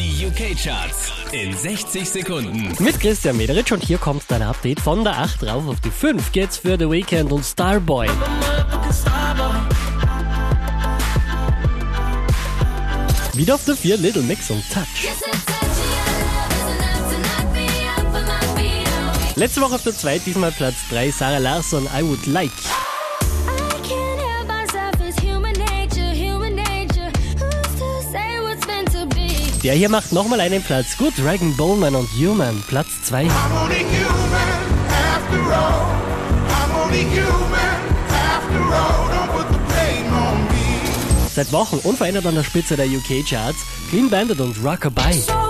Die UK-Charts in 60 Sekunden. Mit Christian Mederitsch und hier kommt dein Update von der 8 rauf auf die 5 geht's für The Weekend und Starboy. Wieder auf der 4 Little Mix und Touch. Letzte Woche auf der 2, diesmal Platz 3 Sarah Larsson, I Would Like. Der hier macht nochmal einen Platz. Gut, Dragon Bowman und Human, Platz 2. Seit Wochen unverändert an der Spitze der UK-Charts, Clean Bandit und Rockabye.